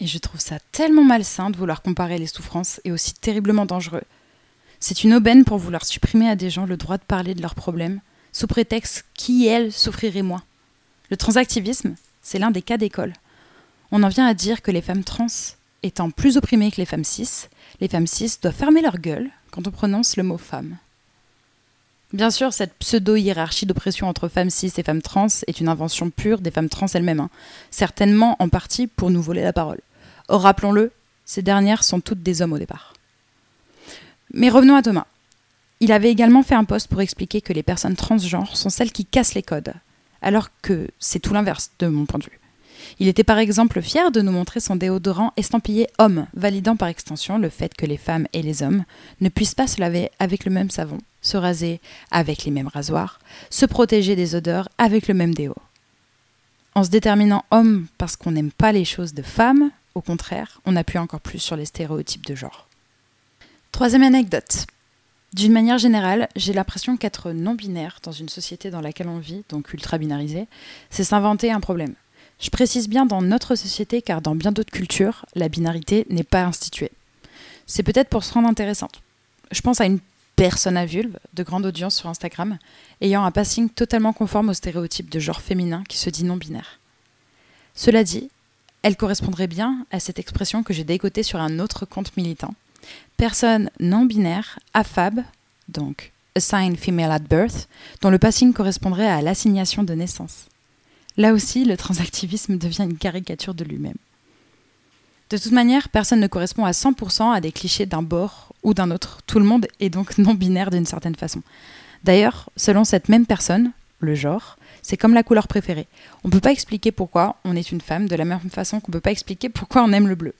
Et je trouve ça tellement malsain de vouloir comparer les souffrances et aussi terriblement dangereux. C'est une aubaine pour vouloir supprimer à des gens le droit de parler de leurs problèmes, sous prétexte qui, elles, souffriraient moins. Le transactivisme, c'est l'un des cas d'école. On en vient à dire que les femmes trans étant plus opprimées que les femmes cis, les femmes cis doivent fermer leur gueule quand on prononce le mot femme. Bien sûr, cette pseudo-hiérarchie d'oppression entre femmes cis et femmes trans est une invention pure des femmes trans elles-mêmes, hein. certainement en partie pour nous voler la parole. Or, rappelons-le, ces dernières sont toutes des hommes au départ. Mais revenons à Thomas. Il avait également fait un post pour expliquer que les personnes transgenres sont celles qui cassent les codes, alors que c'est tout l'inverse de mon point de vue. Il était par exemple fier de nous montrer son déodorant estampillé homme, validant par extension le fait que les femmes et les hommes ne puissent pas se laver avec le même savon, se raser avec les mêmes rasoirs, se protéger des odeurs avec le même déo. En se déterminant homme parce qu'on n'aime pas les choses de femmes, au contraire, on appuie encore plus sur les stéréotypes de genre. Troisième anecdote. D'une manière générale, j'ai l'impression qu'être non-binaire dans une société dans laquelle on vit, donc ultra-binarisée, c'est s'inventer un problème. Je précise bien dans notre société car dans bien d'autres cultures, la binarité n'est pas instituée. C'est peut-être pour se rendre intéressante. Je pense à une personne à vulve de grande audience sur Instagram ayant un passing totalement conforme au stéréotype de genre féminin qui se dit non-binaire. Cela dit, elle correspondrait bien à cette expression que j'ai décotée sur un autre compte militant. Personne non-binaire, AFAB, donc Assigned Female at Birth, dont le passing correspondrait à l'assignation de naissance. Là aussi, le transactivisme devient une caricature de lui-même. De toute manière, personne ne correspond à 100% à des clichés d'un bord ou d'un autre. Tout le monde est donc non-binaire d'une certaine façon. D'ailleurs, selon cette même personne, le genre, c'est comme la couleur préférée. On ne peut pas expliquer pourquoi on est une femme de la même façon qu'on ne peut pas expliquer pourquoi on aime le bleu.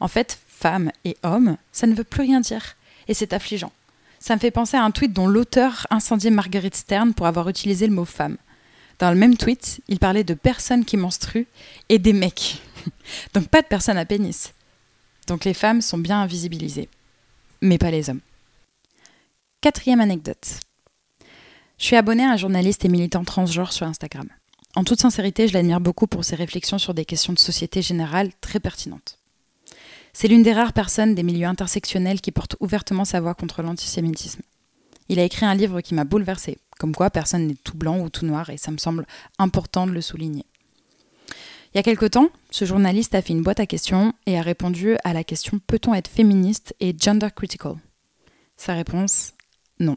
En fait, femme et homme, ça ne veut plus rien dire. Et c'est affligeant. Ça me fait penser à un tweet dont l'auteur incendiait Marguerite Stern pour avoir utilisé le mot femme. Dans le même tweet, il parlait de personnes qui menstruent et des mecs. Donc pas de personnes à pénis. Donc les femmes sont bien invisibilisées, mais pas les hommes. Quatrième anecdote. Je suis abonnée à un journaliste et militant transgenre sur Instagram. En toute sincérité, je l'admire beaucoup pour ses réflexions sur des questions de société générale très pertinentes. C'est l'une des rares personnes des milieux intersectionnels qui porte ouvertement sa voix contre l'antisémitisme. Il a écrit un livre qui m'a bouleversée, comme quoi personne n'est tout blanc ou tout noir, et ça me semble important de le souligner. Il y a quelque temps, ce journaliste a fait une boîte à questions et a répondu à la question Peut-on être féministe et gender critical? Sa réponse Non.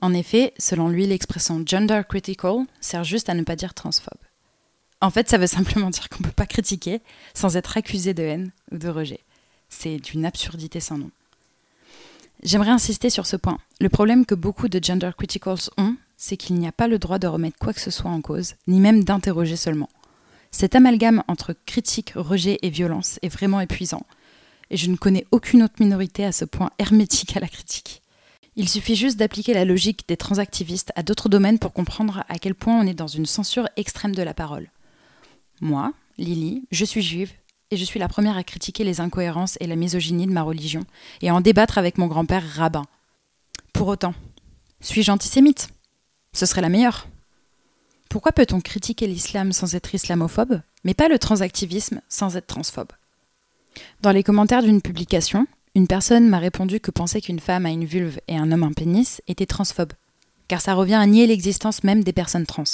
En effet, selon lui, l'expression gender critical sert juste à ne pas dire transphobe. En fait, ça veut simplement dire qu'on ne peut pas critiquer sans être accusé de haine ou de rejet. C'est d'une absurdité sans nom. J'aimerais insister sur ce point. Le problème que beaucoup de gender criticals ont, c'est qu'il n'y a pas le droit de remettre quoi que ce soit en cause, ni même d'interroger seulement. Cet amalgame entre critique, rejet et violence est vraiment épuisant, et je ne connais aucune autre minorité à ce point hermétique à la critique. Il suffit juste d'appliquer la logique des transactivistes à d'autres domaines pour comprendre à quel point on est dans une censure extrême de la parole. Moi, Lily, je suis juive, et je suis la première à critiquer les incohérences et la misogynie de ma religion, et à en débattre avec mon grand-père rabbin. Pour autant, suis-je antisémite? Ce serait la meilleure. Pourquoi peut-on critiquer l'islam sans être islamophobe, mais pas le transactivisme sans être transphobe? Dans les commentaires d'une publication, une personne m'a répondu que penser qu'une femme a une vulve et un homme un pénis était transphobe, car ça revient à nier l'existence même des personnes trans.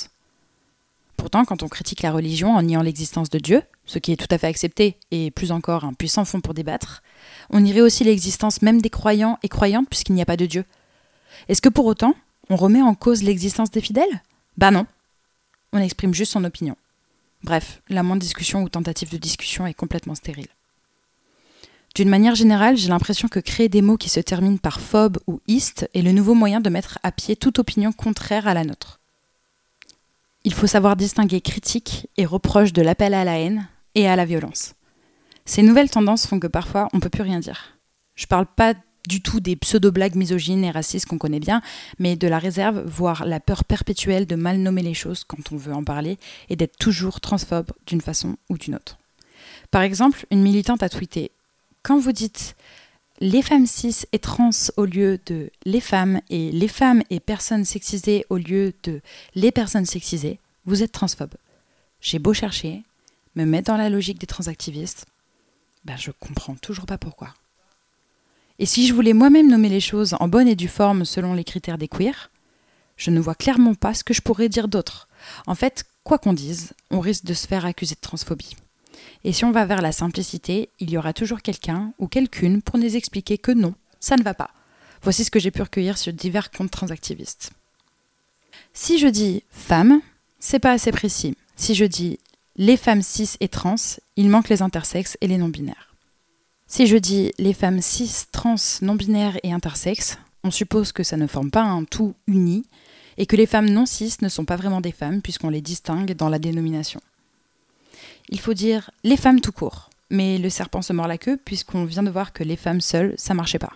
Pourtant, quand on critique la religion en niant l'existence de Dieu, ce qui est tout à fait accepté et plus encore un puissant fond pour débattre, on nierait aussi l'existence même des croyants et croyantes puisqu'il n'y a pas de Dieu. Est-ce que pour autant, on remet en cause l'existence des fidèles? Bah non. On exprime juste son opinion. Bref, la moindre discussion ou tentative de discussion est complètement stérile. D'une manière générale, j'ai l'impression que créer des mots qui se terminent par phobe ou iste est le nouveau moyen de mettre à pied toute opinion contraire à la nôtre. Il faut savoir distinguer critique et reproche de l'appel à la haine et à la violence. Ces nouvelles tendances font que parfois on ne peut plus rien dire. Je parle pas du tout des pseudo-blagues misogynes et racistes qu'on connaît bien, mais de la réserve, voire la peur perpétuelle de mal nommer les choses quand on veut en parler et d'être toujours transphobe d'une façon ou d'une autre. Par exemple, une militante a tweeté Quand vous dites les femmes cis et trans au lieu de les femmes et les femmes et personnes sexisées au lieu de les personnes sexisées, vous êtes transphobe. J'ai beau chercher, me mettre dans la logique des transactivistes, ben je comprends toujours pas pourquoi. Et si je voulais moi-même nommer les choses en bonne et due forme selon les critères des queers, je ne vois clairement pas ce que je pourrais dire d'autre. En fait, quoi qu'on dise, on risque de se faire accuser de transphobie. Et si on va vers la simplicité, il y aura toujours quelqu'un ou quelqu'une pour nous expliquer que non, ça ne va pas. Voici ce que j'ai pu recueillir sur divers comptes transactivistes. Si je dis femme, c'est pas assez précis. Si je dis les femmes cis et trans, il manque les intersexes et les non-binaires. Si je dis les femmes cis, trans, non-binaires et intersexes, on suppose que ça ne forme pas un tout uni et que les femmes non cis ne sont pas vraiment des femmes puisqu'on les distingue dans la dénomination. Il faut dire les femmes tout court, mais le serpent se mord la queue puisqu'on vient de voir que les femmes seules, ça marchait pas.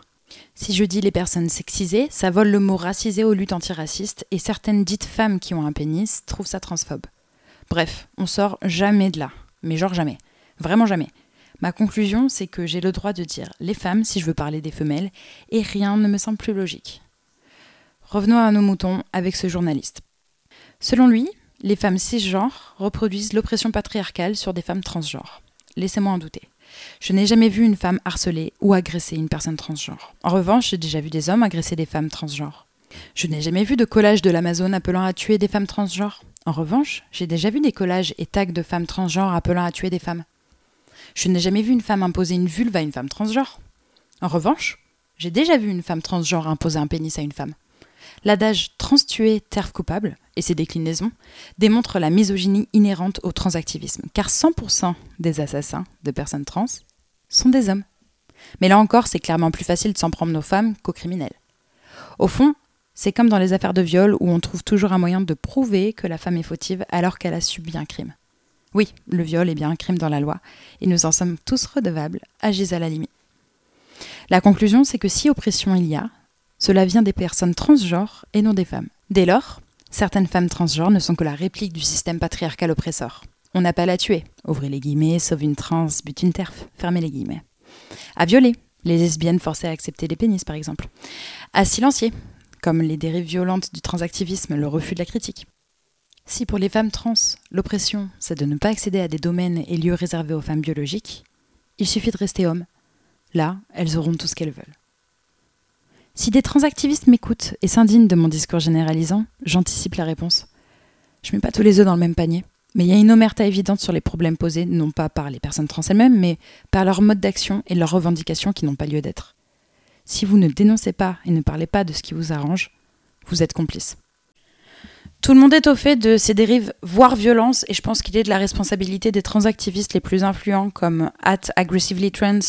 Si je dis les personnes sexisées, ça vole le mot racisé aux luttes antiracistes et certaines dites femmes qui ont un pénis trouvent ça transphobe. Bref, on sort jamais de là, mais genre jamais, vraiment jamais. Ma conclusion, c'est que j'ai le droit de dire les femmes si je veux parler des femelles, et rien ne me semble plus logique. Revenons à nos moutons avec ce journaliste. Selon lui, les femmes cisgenres reproduisent l'oppression patriarcale sur des femmes transgenres. Laissez-moi en douter. Je n'ai jamais vu une femme harceler ou agresser une personne transgenre. En revanche, j'ai déjà vu des hommes agresser des femmes transgenres. Je n'ai jamais vu de collage de l'Amazone appelant à tuer des femmes transgenres. En revanche, j'ai déjà vu des collages et tags de femmes transgenres appelant à tuer des femmes. Je n'ai jamais vu une femme imposer une vulve à une femme transgenre. En revanche, j'ai déjà vu une femme transgenre imposer un pénis à une femme. L'adage transtué, terre coupable et ses déclinaisons démontrent la misogynie inhérente au transactivisme, car 100% des assassins de personnes trans sont des hommes. Mais là encore, c'est clairement plus facile de s'en prendre nos femmes qu'aux criminels. Au fond, c'est comme dans les affaires de viol où on trouve toujours un moyen de prouver que la femme est fautive alors qu'elle a subi un crime. Oui, le viol est bien un crime dans la loi, et nous en sommes tous redevables à la limite. La conclusion, c'est que si oppression il y a, cela vient des personnes transgenres et non des femmes. Dès lors, certaines femmes transgenres ne sont que la réplique du système patriarcal oppresseur. On n'a pas à la tuer, ouvrez les guillemets, sauve une trans, bute une terf, fermez les guillemets. À violer, les lesbiennes forcées à accepter les pénis par exemple. À silencier, comme les dérives violentes du transactivisme, le refus de la critique. Si pour les femmes trans, l'oppression, c'est de ne pas accéder à des domaines et lieux réservés aux femmes biologiques, il suffit de rester homme. Là, elles auront tout ce qu'elles veulent. Si des transactivistes m'écoutent et s'indignent de mon discours généralisant, j'anticipe la réponse. Je mets pas tous les œufs dans le même panier, mais il y a une omerta évidente sur les problèmes posés, non pas par les personnes trans elles-mêmes, mais par leur mode d'action et leurs revendications qui n'ont pas lieu d'être. Si vous ne dénoncez pas et ne parlez pas de ce qui vous arrange, vous êtes complice. Tout le monde est au fait de ces dérives, voire violences, et je pense qu'il est de la responsabilité des transactivistes les plus influents comme at aggressively trans,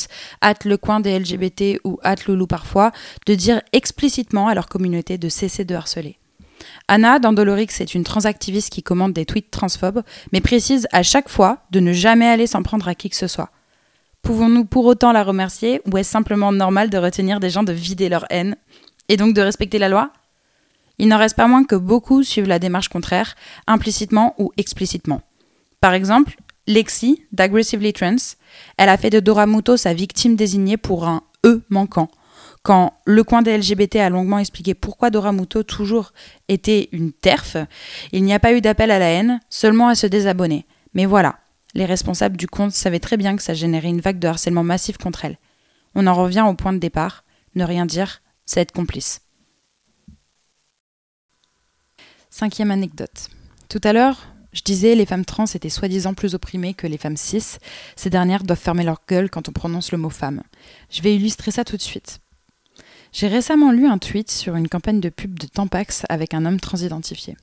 at le coin des LGBT ou at loulou parfois, de dire explicitement à leur communauté de cesser de harceler. Anna, dans Dolorix, est une transactiviste qui commande des tweets transphobes, mais précise à chaque fois de ne jamais aller s'en prendre à qui que ce soit. Pouvons-nous pour autant la remercier, ou est-ce simplement normal de retenir des gens de vider leur haine, et donc de respecter la loi? Il n'en reste pas moins que beaucoup suivent la démarche contraire, implicitement ou explicitement. Par exemple, Lexi, d'Aggressively Trans, elle a fait de Doramuto sa victime désignée pour un E manquant. Quand le coin des LGBT a longuement expliqué pourquoi Doramuto toujours était une TERF, il n'y a pas eu d'appel à la haine, seulement à se désabonner. Mais voilà, les responsables du compte savaient très bien que ça générait une vague de harcèlement massif contre elle. On en revient au point de départ. Ne rien dire, c'est être complice. Cinquième anecdote. Tout à l'heure, je disais les femmes trans étaient soi-disant plus opprimées que les femmes cis. Ces dernières doivent fermer leur gueule quand on prononce le mot femme. Je vais illustrer ça tout de suite. J'ai récemment lu un tweet sur une campagne de pub de Tampax avec un homme transidentifié.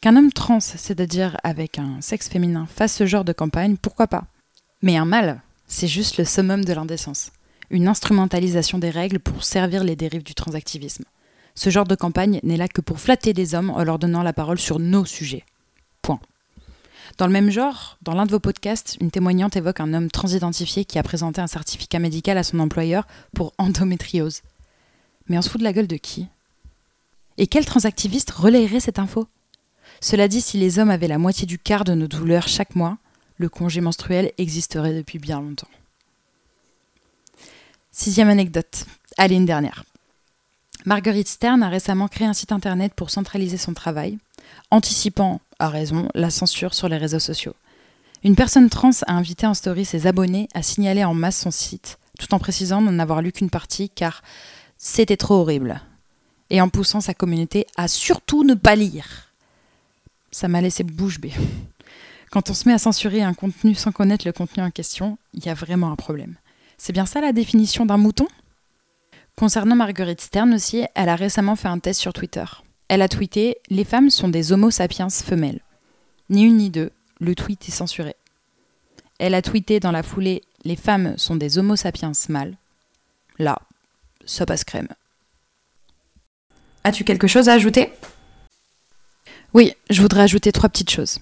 Qu'un homme trans, c'est-à-dire avec un sexe féminin, fasse ce genre de campagne, pourquoi pas? Mais un mâle, c'est juste le summum de l'indécence. Une instrumentalisation des règles pour servir les dérives du transactivisme. Ce genre de campagne n'est là que pour flatter des hommes en leur donnant la parole sur nos sujets. Point. Dans le même genre, dans l'un de vos podcasts, une témoignante évoque un homme transidentifié qui a présenté un certificat médical à son employeur pour endométriose. Mais on se fout de la gueule de qui? Et quel transactiviste relayerait cette info? Cela dit, si les hommes avaient la moitié du quart de nos douleurs chaque mois, le congé menstruel existerait depuis bien longtemps. Sixième anecdote. Allez, une dernière. Marguerite Stern a récemment créé un site internet pour centraliser son travail, anticipant, à raison, la censure sur les réseaux sociaux. Une personne trans a invité en story ses abonnés à signaler en masse son site, tout en précisant n'en avoir lu qu'une partie car c'était trop horrible. Et en poussant sa communauté à surtout ne pas lire. Ça m'a laissé bouche bée. Quand on se met à censurer un contenu sans connaître le contenu en question, il y a vraiment un problème. C'est bien ça la définition d'un mouton? Concernant Marguerite Stern aussi, elle a récemment fait un test sur Twitter. Elle a tweeté Les femmes sont des Homo sapiens femelles. Ni une ni deux, le tweet est censuré. Elle a tweeté dans la foulée Les femmes sont des Homo sapiens mâles. Là, ça passe crème. As-tu quelque chose à ajouter? Oui, je voudrais ajouter trois petites choses.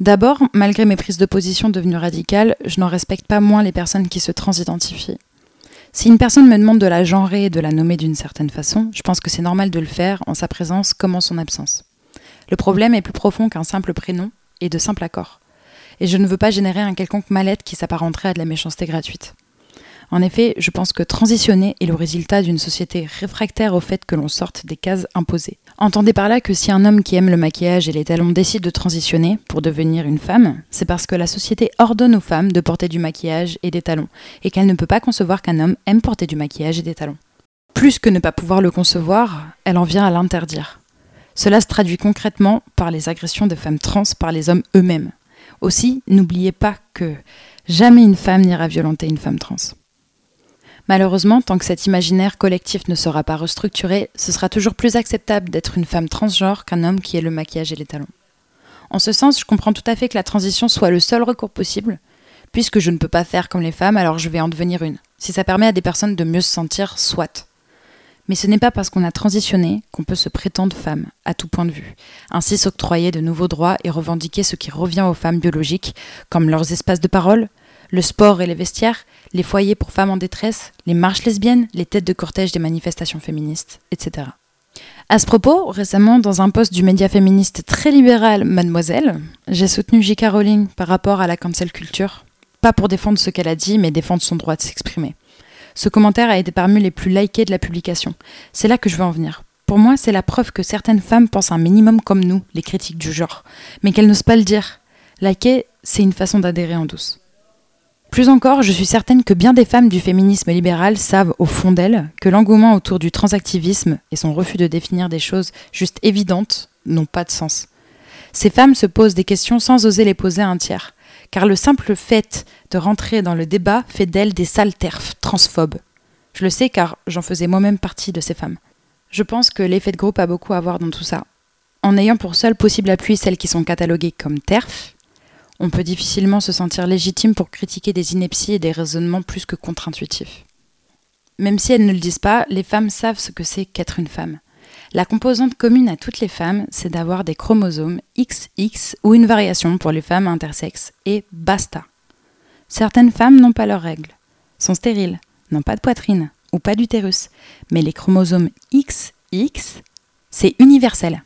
D'abord, malgré mes prises de position devenues radicales, je n'en respecte pas moins les personnes qui se transidentifient. Si une personne me demande de la genrer et de la nommer d'une certaine façon, je pense que c'est normal de le faire en sa présence comme en son absence. Le problème est plus profond qu'un simple prénom et de simples accords. Et je ne veux pas générer un quelconque mal-être qui s'apparenterait à de la méchanceté gratuite. En effet, je pense que transitionner est le résultat d'une société réfractaire au fait que l'on sorte des cases imposées. Entendez par là que si un homme qui aime le maquillage et les talons décide de transitionner pour devenir une femme, c'est parce que la société ordonne aux femmes de porter du maquillage et des talons, et qu'elle ne peut pas concevoir qu'un homme aime porter du maquillage et des talons. Plus que ne pas pouvoir le concevoir, elle en vient à l'interdire. Cela se traduit concrètement par les agressions de femmes trans par les hommes eux-mêmes. Aussi, n'oubliez pas que jamais une femme n'ira violenter une femme trans. Malheureusement, tant que cet imaginaire collectif ne sera pas restructuré, ce sera toujours plus acceptable d'être une femme transgenre qu'un homme qui ait le maquillage et les talons. En ce sens, je comprends tout à fait que la transition soit le seul recours possible, puisque je ne peux pas faire comme les femmes, alors je vais en devenir une. Si ça permet à des personnes de mieux se sentir, soit. Mais ce n'est pas parce qu'on a transitionné qu'on peut se prétendre femme, à tout point de vue. Ainsi s'octroyer de nouveaux droits et revendiquer ce qui revient aux femmes biologiques, comme leurs espaces de parole, le sport et les vestiaires, les foyers pour femmes en détresse, les marches lesbiennes, les têtes de cortège des manifestations féministes, etc. À ce propos, récemment, dans un post du média féministe très libéral Mademoiselle, j'ai soutenu J.K. Rowling par rapport à la cancel culture. Pas pour défendre ce qu'elle a dit, mais défendre son droit de s'exprimer. Ce commentaire a été parmi les plus likés de la publication. C'est là que je veux en venir. Pour moi, c'est la preuve que certaines femmes pensent un minimum comme nous, les critiques du genre, mais qu'elles n'osent pas le dire. Liker, c'est une façon d'adhérer en douce. Plus encore, je suis certaine que bien des femmes du féminisme libéral savent au fond d'elles que l'engouement autour du transactivisme et son refus de définir des choses juste évidentes n'ont pas de sens. Ces femmes se posent des questions sans oser les poser à un tiers, car le simple fait de rentrer dans le débat fait d'elles des sales terfs, transphobes. Je le sais car j'en faisais moi-même partie de ces femmes. Je pense que l'effet de groupe a beaucoup à voir dans tout ça. En ayant pour seul possible appui celles qui sont cataloguées comme TERF, on peut difficilement se sentir légitime pour critiquer des inepties et des raisonnements plus que contre-intuitifs. Même si elles ne le disent pas, les femmes savent ce que c'est qu'être une femme. La composante commune à toutes les femmes, c'est d'avoir des chromosomes XX ou une variation pour les femmes intersexes, et basta. Certaines femmes n'ont pas leurs règles, sont stériles, n'ont pas de poitrine ou pas d'utérus, mais les chromosomes XX, c'est universel.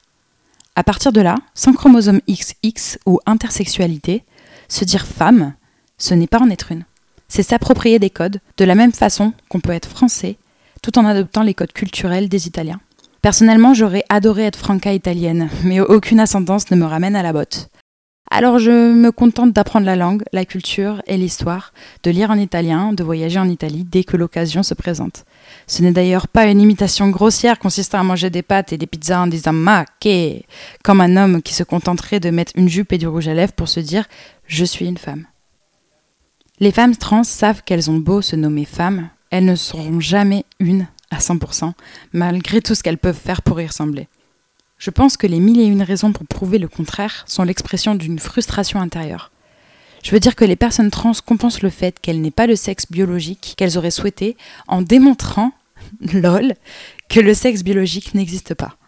À partir de là, sans chromosome XX ou intersexualité, se dire femme, ce n'est pas en être une. C'est s'approprier des codes, de la même façon qu'on peut être français, tout en adoptant les codes culturels des Italiens. Personnellement, j'aurais adoré être franca italienne, mais aucune ascendance ne me ramène à la botte. Alors je me contente d'apprendre la langue, la culture et l'histoire, de lire en italien, de voyager en Italie dès que l'occasion se présente. Ce n'est d'ailleurs pas une imitation grossière consistant à manger des pâtes et des pizzas en disant ma que, comme un homme qui se contenterait de mettre une jupe et du rouge à lèvres pour se dire je suis une femme. Les femmes trans savent qu'elles ont beau se nommer femmes, elles ne seront jamais une à 100%, malgré tout ce qu'elles peuvent faire pour y ressembler. Je pense que les mille et une raisons pour prouver le contraire sont l'expression d'une frustration intérieure. Je veux dire que les personnes trans compensent le fait qu'elles n'aient pas le sexe biologique qu'elles auraient souhaité en démontrant, lol, que le sexe biologique n'existe pas.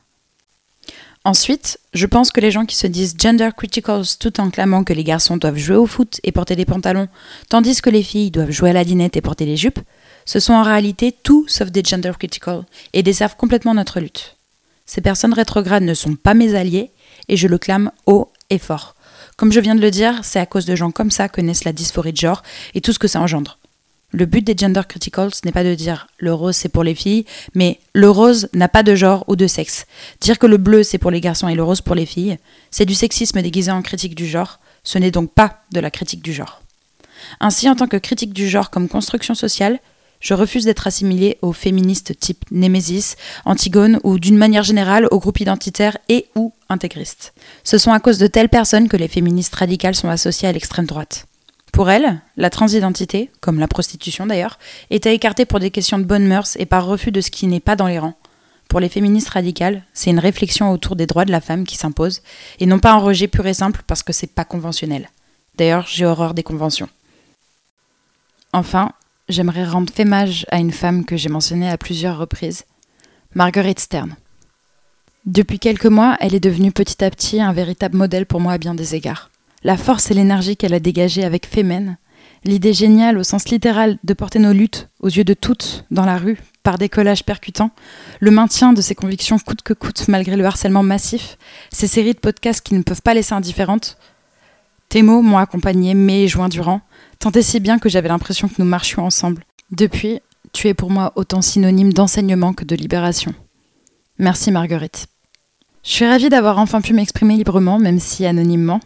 Ensuite, je pense que les gens qui se disent gender criticals tout en clamant que les garçons doivent jouer au foot et porter des pantalons, tandis que les filles doivent jouer à la dinette et porter des jupes, ce sont en réalité tout sauf des gender critical et desservent complètement notre lutte. Ces personnes rétrogrades ne sont pas mes alliés et je le clame haut et fort. Comme je viens de le dire, c'est à cause de gens comme ça que naissent la dysphorie de genre et tout ce que ça engendre. Le but des gender criticals n'est pas de dire le rose c'est pour les filles, mais le rose n'a pas de genre ou de sexe. Dire que le bleu c'est pour les garçons et le rose pour les filles, c'est du sexisme déguisé en critique du genre, ce n'est donc pas de la critique du genre. Ainsi, en tant que critique du genre comme construction sociale, je refuse d'être assimilée aux féministes type Némésis, Antigone ou d'une manière générale aux groupes identitaires et ou intégristes. Ce sont à cause de telles personnes que les féministes radicales sont associées à l'extrême droite. Pour elles, la transidentité, comme la prostitution d'ailleurs, est à écarter pour des questions de bonnes mœurs et par refus de ce qui n'est pas dans les rangs. Pour les féministes radicales, c'est une réflexion autour des droits de la femme qui s'impose, et non pas un rejet pur et simple parce que c'est pas conventionnel. D'ailleurs, j'ai horreur des conventions. Enfin, j'aimerais rendre fémage à une femme que j'ai mentionnée à plusieurs reprises, Marguerite Stern. Depuis quelques mois, elle est devenue petit à petit un véritable modèle pour moi à bien des égards la force et l'énergie qu'elle a dégagée avec Femen, l'idée géniale au sens littéral de porter nos luttes aux yeux de toutes dans la rue par des collages percutants, le maintien de ses convictions coûte que coûte malgré le harcèlement massif, ces séries de podcasts qui ne peuvent pas laisser indifférentes. Tes mots m'ont accompagné mai et juin durant, tant si bien que j'avais l'impression que nous marchions ensemble. Depuis, tu es pour moi autant synonyme d'enseignement que de libération. Merci Marguerite. Je suis ravie d'avoir enfin pu m'exprimer librement, même si anonymement,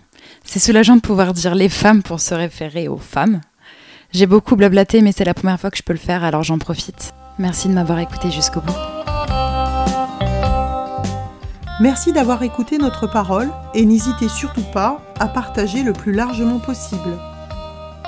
c'est soulageant de pouvoir dire les femmes pour se référer aux femmes. J'ai beaucoup blablaté, mais c'est la première fois que je peux le faire, alors j'en profite. Merci de m'avoir écouté jusqu'au bout. Merci d'avoir écouté notre parole et n'hésitez surtout pas à partager le plus largement possible.